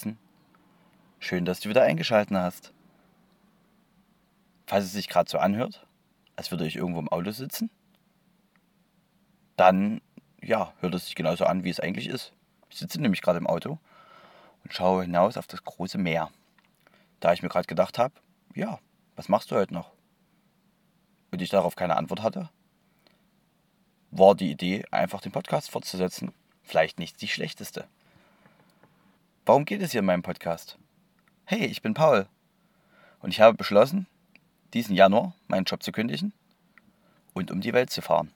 Draußen. Schön, dass du wieder eingeschaltet hast. Falls es sich gerade so anhört, als würde ich irgendwo im Auto sitzen, dann ja, hört es sich genauso an, wie es eigentlich ist. Ich sitze nämlich gerade im Auto und schaue hinaus auf das große Meer. Da ich mir gerade gedacht habe, ja, was machst du heute noch? Und ich darauf keine Antwort hatte, war die Idee, einfach den Podcast fortzusetzen, vielleicht nicht die schlechteste. Warum geht es hier in meinem Podcast? Hey, ich bin Paul und ich habe beschlossen, diesen Januar meinen Job zu kündigen und um die Welt zu fahren.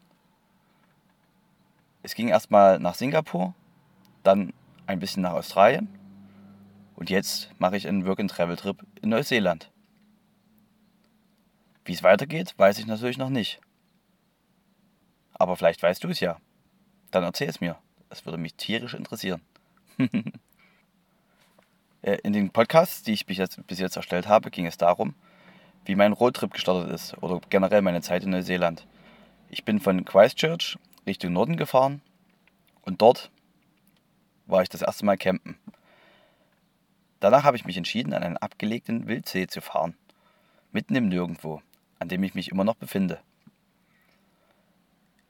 Es ging erstmal nach Singapur, dann ein bisschen nach Australien und jetzt mache ich einen Work-and-Travel-Trip in Neuseeland. Wie es weitergeht, weiß ich natürlich noch nicht. Aber vielleicht weißt du es ja. Dann erzähl es mir. Es würde mich tierisch interessieren. Äh, in den Podcasts, die ich bis jetzt, bis jetzt erstellt habe, ging es darum, wie mein Roadtrip gestartet ist oder generell meine Zeit in Neuseeland. Ich bin von Christchurch Richtung Norden gefahren und dort war ich das erste Mal campen. Danach habe ich mich entschieden, an einen abgelegten Wildsee zu fahren, mitten im Nirgendwo, an dem ich mich immer noch befinde.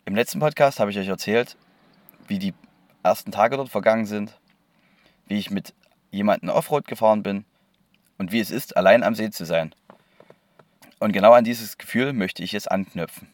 Im letzten Podcast habe ich euch erzählt, wie die ersten Tage dort vergangen sind, wie ich mit jemandem Offroad gefahren bin und wie es ist, allein am See zu sein. Und genau an dieses Gefühl möchte ich jetzt anknüpfen.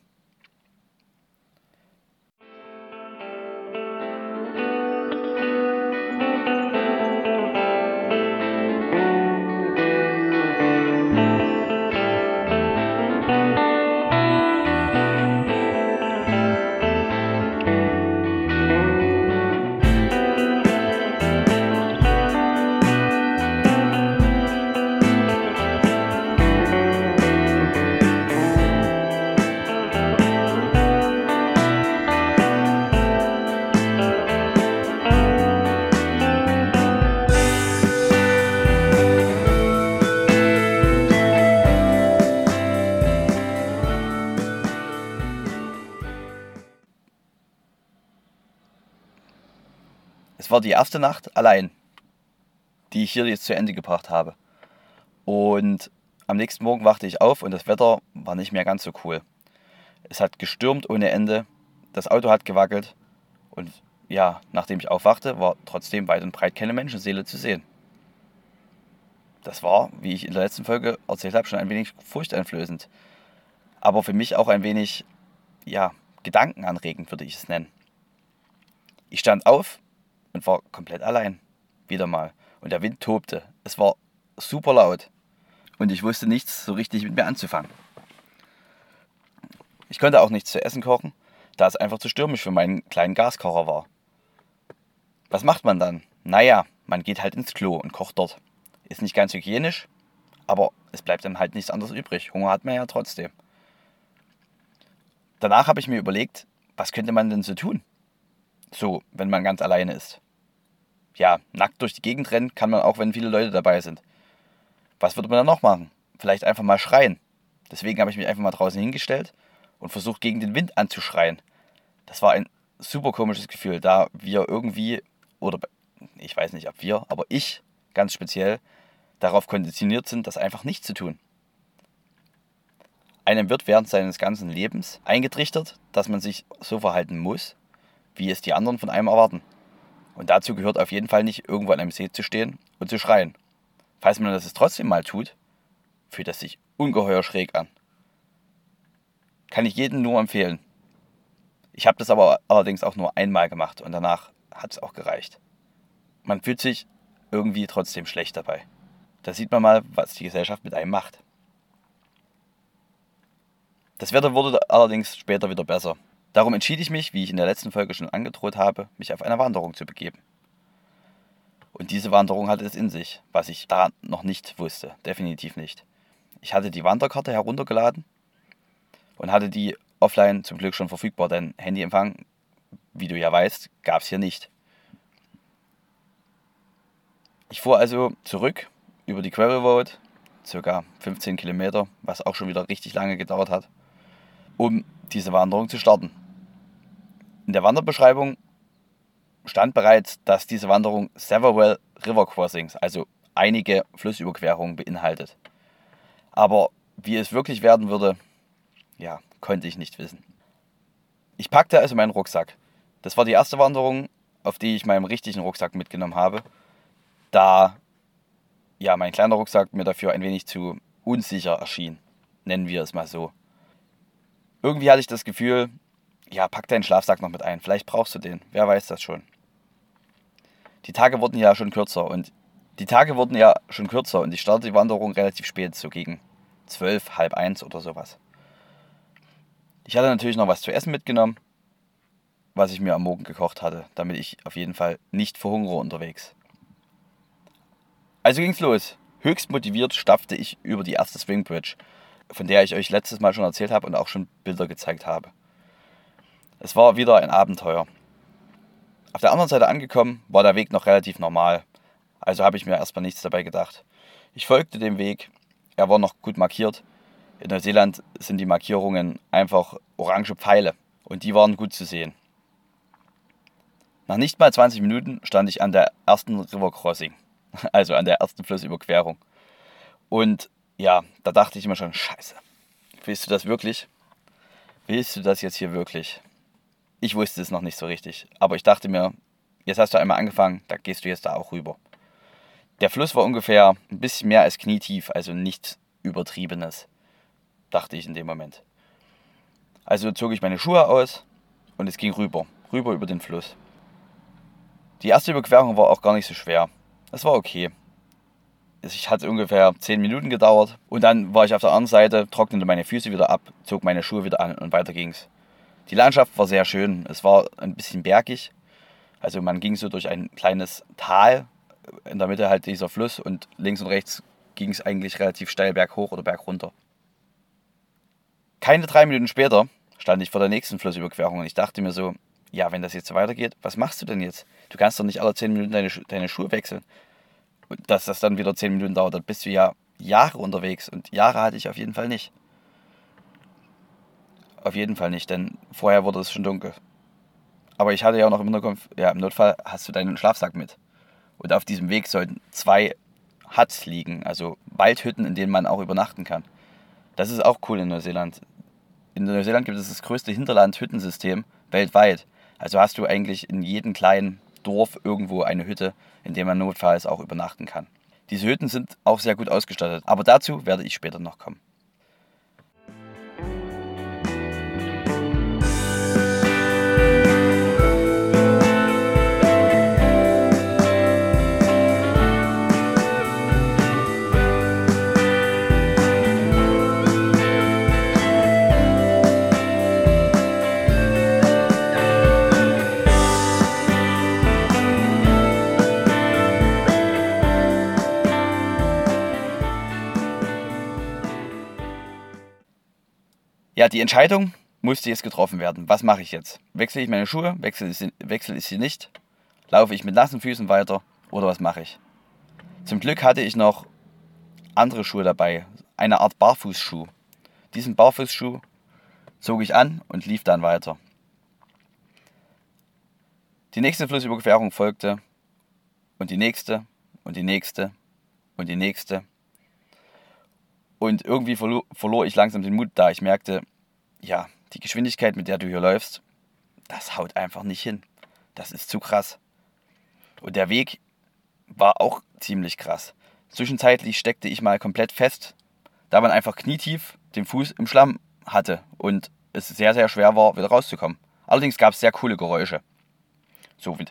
Es war die erste Nacht allein, die ich hier jetzt zu Ende gebracht habe. Und am nächsten Morgen wachte ich auf und das Wetter war nicht mehr ganz so cool. Es hat gestürmt ohne Ende, das Auto hat gewackelt und ja, nachdem ich aufwachte, war trotzdem weit und breit keine Menschenseele zu sehen. Das war, wie ich in der letzten Folge erzählt habe, schon ein wenig furchteinflößend. Aber für mich auch ein wenig, ja, gedankenanregend würde ich es nennen. Ich stand auf, und war komplett allein. Wieder mal. Und der Wind tobte. Es war super laut. Und ich wusste nichts so richtig mit mir anzufangen. Ich konnte auch nichts zu essen kochen, da es einfach zu stürmisch für meinen kleinen Gaskocher war. Was macht man dann? Naja, man geht halt ins Klo und kocht dort. Ist nicht ganz hygienisch, aber es bleibt dann halt nichts anderes übrig. Hunger hat man ja trotzdem. Danach habe ich mir überlegt, was könnte man denn so tun? So, wenn man ganz alleine ist. Ja, nackt durch die Gegend rennen kann man auch, wenn viele Leute dabei sind. Was würde man dann noch machen? Vielleicht einfach mal schreien. Deswegen habe ich mich einfach mal draußen hingestellt und versucht, gegen den Wind anzuschreien. Das war ein super komisches Gefühl, da wir irgendwie, oder ich weiß nicht, ob wir, aber ich ganz speziell darauf konditioniert sind, das einfach nicht zu tun. Einem wird während seines ganzen Lebens eingetrichtert, dass man sich so verhalten muss, wie es die anderen von einem erwarten. Und dazu gehört auf jeden Fall nicht, irgendwo an einem See zu stehen und zu schreien. Falls man das trotzdem mal tut, fühlt das sich ungeheuer schräg an. Kann ich jedem nur empfehlen. Ich habe das aber allerdings auch nur einmal gemacht und danach hat es auch gereicht. Man fühlt sich irgendwie trotzdem schlecht dabei. Da sieht man mal, was die Gesellschaft mit einem macht. Das Wetter wurde allerdings später wieder besser. Darum entschied ich mich, wie ich in der letzten Folge schon angedroht habe, mich auf eine Wanderung zu begeben. Und diese Wanderung hatte es in sich, was ich da noch nicht wusste, definitiv nicht. Ich hatte die Wanderkarte heruntergeladen und hatte die offline zum Glück schon verfügbar, denn Handyempfang, wie du ja weißt, gab es hier nicht. Ich fuhr also zurück über die Gravel Road, circa 15 Kilometer, was auch schon wieder richtig lange gedauert hat, um diese Wanderung zu starten. In der Wanderbeschreibung stand bereits, dass diese Wanderung several river crossings, also einige Flussüberquerungen beinhaltet. Aber wie es wirklich werden würde, ja, konnte ich nicht wissen. Ich packte also meinen Rucksack. Das war die erste Wanderung, auf die ich meinen richtigen Rucksack mitgenommen habe, da ja mein kleiner Rucksack mir dafür ein wenig zu unsicher erschien, nennen wir es mal so. Irgendwie hatte ich das Gefühl, ja, pack deinen Schlafsack noch mit ein, vielleicht brauchst du den, wer weiß das schon. Die Tage wurden ja schon kürzer und die Tage wurden ja schon kürzer und ich startete die Wanderung relativ spät, so gegen zwölf, halb eins oder sowas. Ich hatte natürlich noch was zu essen mitgenommen, was ich mir am Morgen gekocht hatte, damit ich auf jeden Fall nicht verhungere unterwegs. Also ging's los. Höchst motiviert stapfte ich über die erste Swing Bridge, von der ich euch letztes Mal schon erzählt habe und auch schon Bilder gezeigt habe. Es war wieder ein Abenteuer. Auf der anderen Seite angekommen, war der Weg noch relativ normal, also habe ich mir erstmal nichts dabei gedacht. Ich folgte dem Weg, er war noch gut markiert. In Neuseeland sind die Markierungen einfach orange Pfeile und die waren gut zu sehen. Nach nicht mal 20 Minuten stand ich an der ersten River Crossing, also an der ersten Flussüberquerung. Und ja, da dachte ich immer schon, scheiße, willst du das wirklich? Willst du das jetzt hier wirklich? Ich wusste es noch nicht so richtig, aber ich dachte mir, jetzt hast du einmal angefangen, da gehst du jetzt da auch rüber. Der Fluss war ungefähr ein bisschen mehr als knietief, also nichts Übertriebenes, dachte ich in dem Moment. Also zog ich meine Schuhe aus und es ging rüber, rüber über den Fluss. Die erste Überquerung war auch gar nicht so schwer. Es war okay. Es hat ungefähr 10 Minuten gedauert und dann war ich auf der anderen Seite, trocknete meine Füße wieder ab, zog meine Schuhe wieder an und weiter ging's. Die Landschaft war sehr schön. Es war ein bisschen bergig. Also man ging so durch ein kleines Tal. In der Mitte halt dieser Fluss und links und rechts ging es eigentlich relativ steil berghoch oder bergunter. Keine drei Minuten später stand ich vor der nächsten Flussüberquerung und ich dachte mir so, ja, wenn das jetzt weitergeht, was machst du denn jetzt? Du kannst doch nicht alle zehn Minuten deine, deine Schuhe wechseln. Und dass das dann wieder zehn Minuten dauert, dann bist du ja Jahre unterwegs und Jahre hatte ich auf jeden Fall nicht. Auf jeden Fall nicht, denn vorher wurde es schon dunkel. Aber ich hatte ja auch noch im Hinterkopf, ja, im Notfall hast du deinen Schlafsack mit. Und auf diesem Weg sollten zwei Huts liegen, also Waldhütten, in denen man auch übernachten kann. Das ist auch cool in Neuseeland. In Neuseeland gibt es das größte Hinterland-Hüttensystem weltweit. Also hast du eigentlich in jedem kleinen Dorf irgendwo eine Hütte, in der man notfalls auch übernachten kann. Diese Hütten sind auch sehr gut ausgestattet, aber dazu werde ich später noch kommen. Ja, die Entscheidung musste jetzt getroffen werden. Was mache ich jetzt? Wechsle ich meine Schuhe? Wechsle ich sie, wechsle ich sie nicht? Laufe ich mit nassen Füßen weiter? Oder was mache ich? Zum Glück hatte ich noch andere Schuhe dabei. Eine Art Barfußschuh. Diesen Barfußschuh zog ich an und lief dann weiter. Die nächste Flussüberquerung folgte und die nächste und die nächste und die nächste. Und irgendwie verlor, verlor ich langsam den Mut, da ich merkte, ja, die Geschwindigkeit, mit der du hier läufst, das haut einfach nicht hin. Das ist zu krass. Und der Weg war auch ziemlich krass. Zwischenzeitlich steckte ich mal komplett fest, da man einfach knietief den Fuß im Schlamm hatte und es sehr, sehr schwer war, wieder rauszukommen. Allerdings gab es sehr coole Geräusche. So wie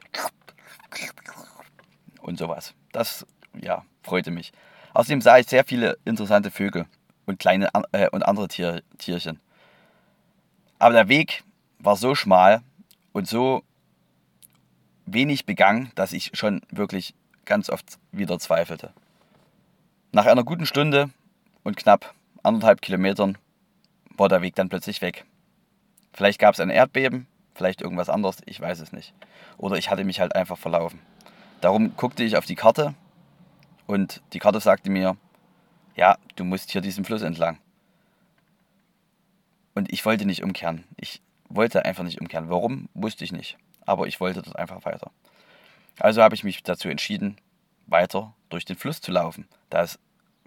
und sowas. Das, ja, freute mich. Außerdem sah ich sehr viele interessante Vögel und kleine äh, und andere Tier, Tierchen. Aber der Weg war so schmal und so wenig begangen, dass ich schon wirklich ganz oft wieder zweifelte. Nach einer guten Stunde und knapp anderthalb Kilometern war der Weg dann plötzlich weg. Vielleicht gab es ein Erdbeben, vielleicht irgendwas anderes, ich weiß es nicht. Oder ich hatte mich halt einfach verlaufen. Darum guckte ich auf die Karte und die Karte sagte mir, ja, du musst hier diesen Fluss entlang. Und ich wollte nicht umkehren. Ich wollte einfach nicht umkehren. Warum, wusste ich nicht. aber ich wollte dort einfach weiter. Also habe ich mich dazu entschieden, weiter durch den Fluss zu laufen, da es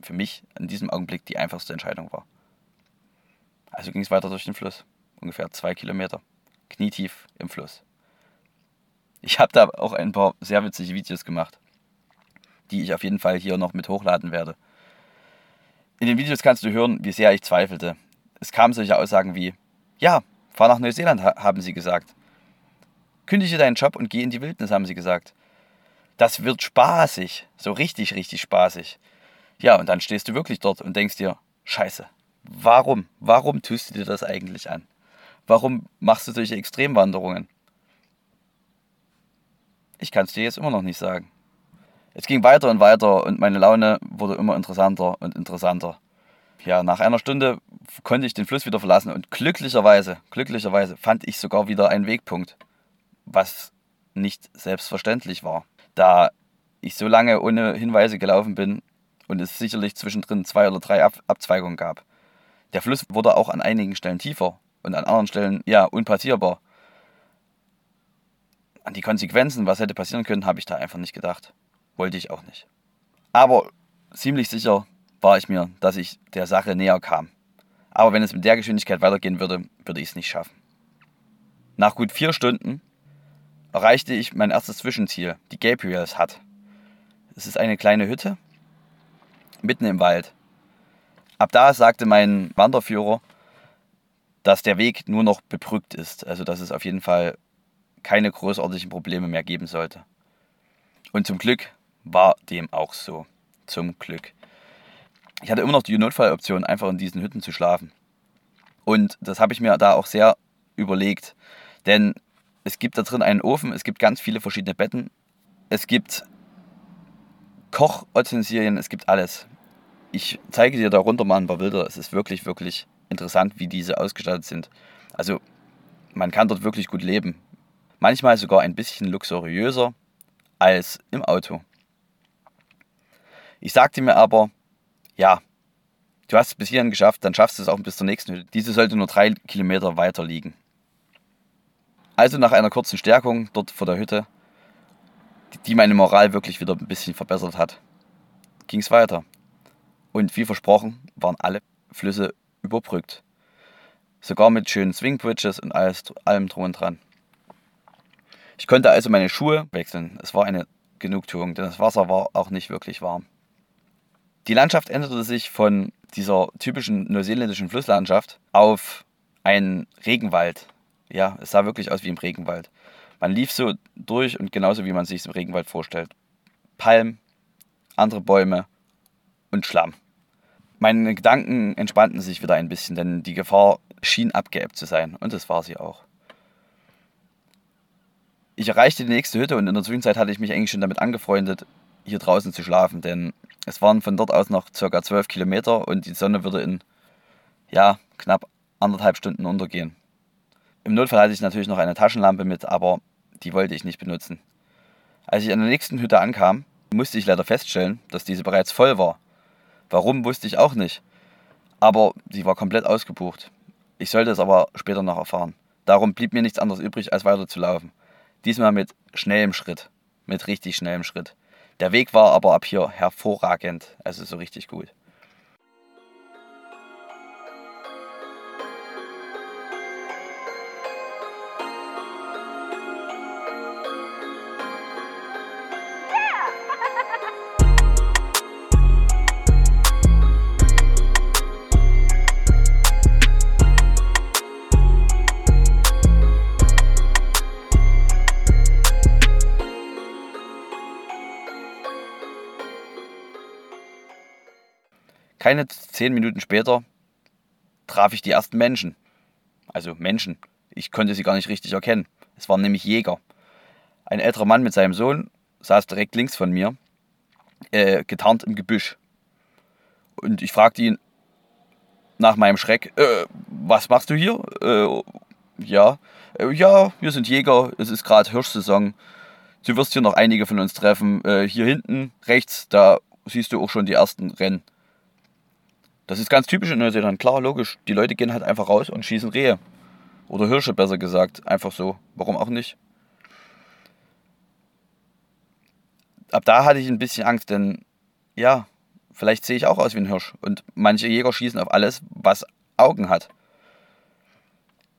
für mich in diesem Augenblick die einfachste Entscheidung war. Also ging es weiter durch den Fluss, ungefähr zwei Kilometer, knietief im Fluss. Ich habe da auch ein paar sehr witzige Videos gemacht, die ich auf jeden Fall hier noch mit hochladen werde. In den Videos kannst du hören, wie sehr ich zweifelte. Es kamen solche Aussagen wie, ja, fahr nach Neuseeland, haben sie gesagt. Kündige deinen Job und geh in die Wildnis, haben sie gesagt. Das wird spaßig, so richtig, richtig spaßig. Ja, und dann stehst du wirklich dort und denkst dir, scheiße, warum, warum tust du dir das eigentlich an? Warum machst du solche Extremwanderungen? Ich kann es dir jetzt immer noch nicht sagen. Es ging weiter und weiter und meine Laune wurde immer interessanter und interessanter. Ja, nach einer Stunde konnte ich den Fluss wieder verlassen und glücklicherweise, glücklicherweise fand ich sogar wieder einen Wegpunkt, was nicht selbstverständlich war, da ich so lange ohne Hinweise gelaufen bin und es sicherlich zwischendrin zwei oder drei Ab Abzweigungen gab. Der Fluss wurde auch an einigen Stellen tiefer und an anderen Stellen ja unpassierbar an die Konsequenzen, was hätte passieren können, habe ich da einfach nicht gedacht. Wollte ich auch nicht. Aber ziemlich sicher war ich mir, dass ich der Sache näher kam. Aber wenn es mit der Geschwindigkeit weitergehen würde, würde ich es nicht schaffen. Nach gut vier Stunden erreichte ich mein erstes Zwischenziel, die Gabriels Hut. Es ist eine kleine Hütte mitten im Wald. Ab da sagte mein Wanderführer, dass der Weg nur noch bebrückt ist, also dass es auf jeden Fall keine großartigen Probleme mehr geben sollte. Und zum Glück war dem auch so. Zum Glück. Ich hatte immer noch die Notfalloption, einfach in diesen Hütten zu schlafen. Und das habe ich mir da auch sehr überlegt. Denn es gibt da drin einen Ofen, es gibt ganz viele verschiedene Betten, es gibt Kochutensilien, es gibt alles. Ich zeige dir darunter mal ein paar Bilder. Es ist wirklich, wirklich interessant, wie diese ausgestattet sind. Also man kann dort wirklich gut leben manchmal sogar ein bisschen luxuriöser als im Auto. Ich sagte mir aber, ja, du hast es bis hierhin geschafft, dann schaffst du es auch bis zur nächsten Hütte. Diese sollte nur drei Kilometer weiter liegen. Also nach einer kurzen Stärkung dort vor der Hütte, die meine Moral wirklich wieder ein bisschen verbessert hat, ging es weiter. Und wie versprochen waren alle Flüsse überbrückt. Sogar mit schönen Swingbridges und alles, allem drum und dran. Ich konnte also meine Schuhe wechseln. Es war eine Genugtuung, denn das Wasser war auch nicht wirklich warm. Die Landschaft änderte sich von dieser typischen neuseeländischen Flusslandschaft auf einen Regenwald. Ja, es sah wirklich aus wie im Regenwald. Man lief so durch und genauso wie man sich es im Regenwald vorstellt. Palmen, andere Bäume und Schlamm. Meine Gedanken entspannten sich wieder ein bisschen, denn die Gefahr schien abgeebbt zu sein und das war sie auch ich erreichte die nächste Hütte und in der Zwischenzeit hatte ich mich eigentlich schon damit angefreundet, hier draußen zu schlafen, denn es waren von dort aus noch circa 12 Kilometer und die Sonne würde in ja, knapp anderthalb Stunden untergehen. Im Notfall hatte ich natürlich noch eine Taschenlampe mit, aber die wollte ich nicht benutzen. Als ich an der nächsten Hütte ankam, musste ich leider feststellen, dass diese bereits voll war. Warum wusste ich auch nicht. Aber sie war komplett ausgebucht. Ich sollte es aber später noch erfahren. Darum blieb mir nichts anderes übrig, als weiter zu laufen. Diesmal mit schnellem Schritt, mit richtig schnellem Schritt. Der Weg war aber ab hier hervorragend, also so richtig gut. Keine zehn Minuten später traf ich die ersten Menschen. Also Menschen. Ich konnte sie gar nicht richtig erkennen. Es waren nämlich Jäger. Ein älterer Mann mit seinem Sohn saß direkt links von mir, äh, getarnt im Gebüsch. Und ich fragte ihn nach meinem Schreck, äh, was machst du hier? Äh, ja, äh, ja, wir sind Jäger, es ist gerade Hirschsaison. Du wirst hier noch einige von uns treffen. Äh, hier hinten rechts, da siehst du auch schon die ersten Rennen. Das ist ganz typisch in Neuseeland. Klar, logisch. Die Leute gehen halt einfach raus und schießen Rehe. Oder Hirsche besser gesagt. Einfach so. Warum auch nicht? Ab da hatte ich ein bisschen Angst, denn ja, vielleicht sehe ich auch aus wie ein Hirsch. Und manche Jäger schießen auf alles, was Augen hat.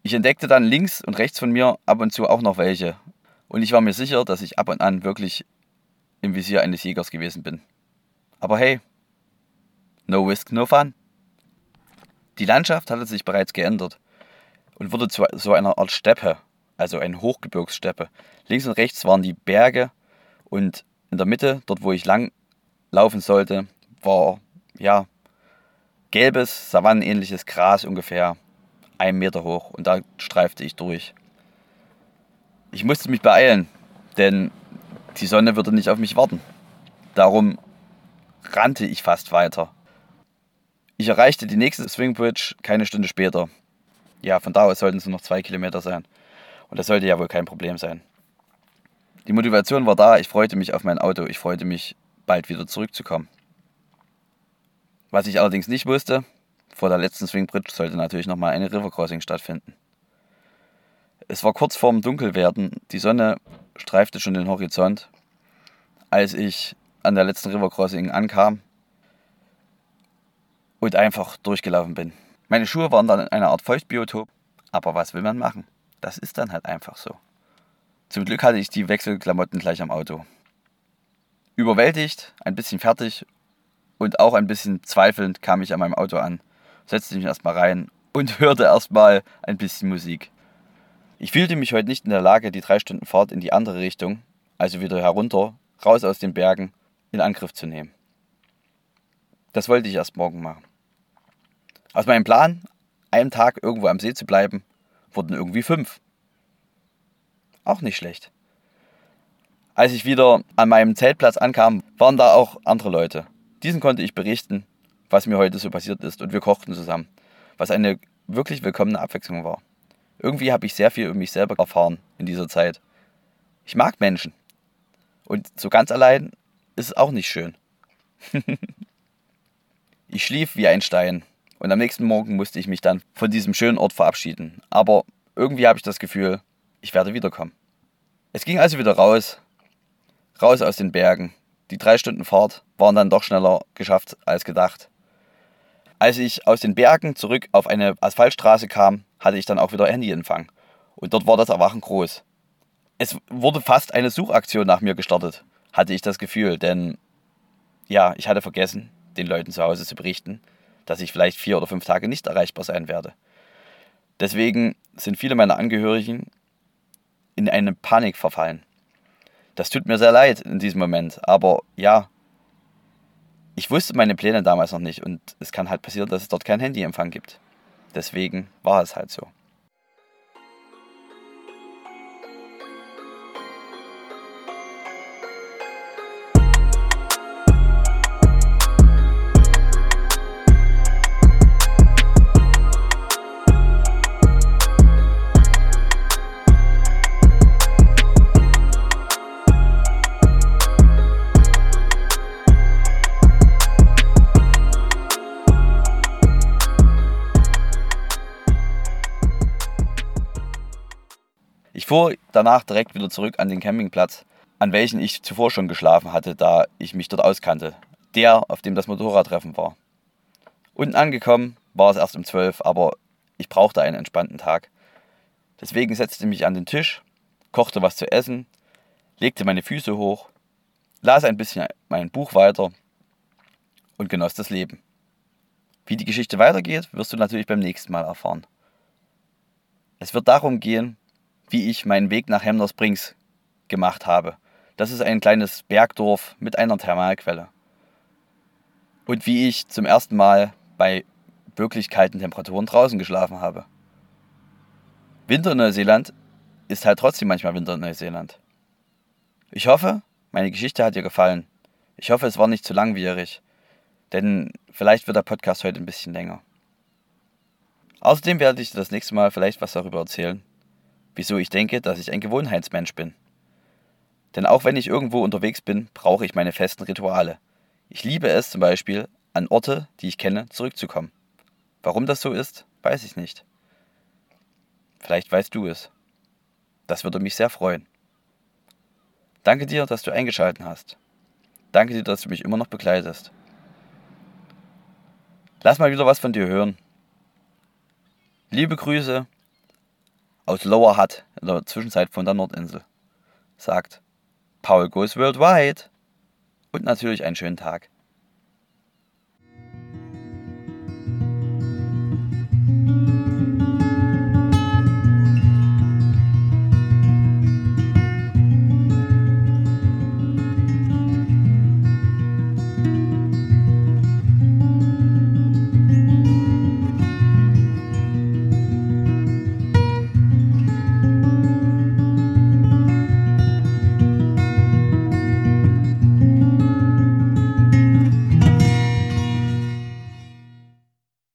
Ich entdeckte dann links und rechts von mir ab und zu auch noch welche. Und ich war mir sicher, dass ich ab und an wirklich im Visier eines Jägers gewesen bin. Aber hey, no risk, no fun. Die Landschaft hatte sich bereits geändert und wurde zu so einer Art Steppe, also eine Hochgebirgssteppe. Links und rechts waren die Berge und in der Mitte, dort wo ich lang laufen sollte, war ja gelbes, savannenähnliches Gras ungefähr einen Meter hoch und da streifte ich durch. Ich musste mich beeilen, denn die Sonne würde nicht auf mich warten. Darum rannte ich fast weiter. Ich erreichte die nächste Swingbridge keine Stunde später. Ja, von da aus sollten es nur noch zwei Kilometer sein. Und das sollte ja wohl kein Problem sein. Die Motivation war da, ich freute mich auf mein Auto, ich freute mich, bald wieder zurückzukommen. Was ich allerdings nicht wusste, vor der letzten Swingbridge sollte natürlich nochmal eine Rivercrossing stattfinden. Es war kurz vorm Dunkelwerden, die Sonne streifte schon den Horizont, als ich an der letzten Rivercrossing ankam und einfach durchgelaufen bin. Meine Schuhe waren dann in einer Art Feuchtbiotop, aber was will man machen? Das ist dann halt einfach so. Zum Glück hatte ich die Wechselklamotten gleich am Auto. Überwältigt, ein bisschen fertig und auch ein bisschen zweifelnd kam ich an meinem Auto an, setzte mich erstmal rein und hörte erstmal ein bisschen Musik. Ich fühlte mich heute nicht in der Lage, die drei Stunden Fahrt in die andere Richtung, also wieder herunter, raus aus den Bergen, in Angriff zu nehmen. Das wollte ich erst morgen machen. Aus meinem Plan, einen Tag irgendwo am See zu bleiben, wurden irgendwie fünf. Auch nicht schlecht. Als ich wieder an meinem Zeltplatz ankam, waren da auch andere Leute. Diesen konnte ich berichten, was mir heute so passiert ist, und wir kochten zusammen, was eine wirklich willkommene Abwechslung war. Irgendwie habe ich sehr viel über mich selber erfahren in dieser Zeit. Ich mag Menschen. Und so ganz allein ist es auch nicht schön. ich schlief wie ein Stein. Und am nächsten Morgen musste ich mich dann von diesem schönen Ort verabschieden. Aber irgendwie habe ich das Gefühl, ich werde wiederkommen. Es ging also wieder raus, raus aus den Bergen. Die drei Stunden Fahrt waren dann doch schneller geschafft als gedacht. Als ich aus den Bergen zurück auf eine Asphaltstraße kam, hatte ich dann auch wieder Handyempfang. Und dort war das Erwachen groß. Es wurde fast eine Suchaktion nach mir gestartet, hatte ich das Gefühl, denn ja, ich hatte vergessen, den Leuten zu Hause zu berichten, dass ich vielleicht vier oder fünf Tage nicht erreichbar sein werde. Deswegen sind viele meiner Angehörigen in eine Panik verfallen. Das tut mir sehr leid in diesem Moment, aber ja, ich wusste meine Pläne damals noch nicht und es kann halt passieren, dass es dort kein Handyempfang gibt. Deswegen war es halt so. Danach direkt wieder zurück an den Campingplatz, an welchen ich zuvor schon geschlafen hatte, da ich mich dort auskannte. Der, auf dem das Motorradtreffen war. Unten angekommen war es erst um 12, aber ich brauchte einen entspannten Tag. Deswegen setzte ich mich an den Tisch, kochte was zu essen, legte meine Füße hoch, las ein bisschen mein Buch weiter und genoss das Leben. Wie die Geschichte weitergeht, wirst du natürlich beim nächsten Mal erfahren. Es wird darum gehen, wie ich meinen Weg nach Hemner Springs gemacht habe. Das ist ein kleines Bergdorf mit einer Thermalquelle. Und wie ich zum ersten Mal bei wirklich kalten Temperaturen draußen geschlafen habe. Winter in Neuseeland ist halt trotzdem manchmal Winter in Neuseeland. Ich hoffe, meine Geschichte hat dir gefallen. Ich hoffe, es war nicht zu langwierig, denn vielleicht wird der Podcast heute ein bisschen länger. Außerdem werde ich dir das nächste Mal vielleicht was darüber erzählen, wieso ich denke, dass ich ein Gewohnheitsmensch bin. Denn auch wenn ich irgendwo unterwegs bin, brauche ich meine festen Rituale. Ich liebe es zum Beispiel, an Orte, die ich kenne, zurückzukommen. Warum das so ist, weiß ich nicht. Vielleicht weißt du es. Das würde mich sehr freuen. Danke dir, dass du eingeschaltet hast. Danke dir, dass du mich immer noch begleitest. Lass mal wieder was von dir hören. Liebe Grüße aus Lower Hutt in der Zwischenzeit von der Nordinsel. Sagt Paul Goes Worldwide. Und natürlich einen schönen Tag.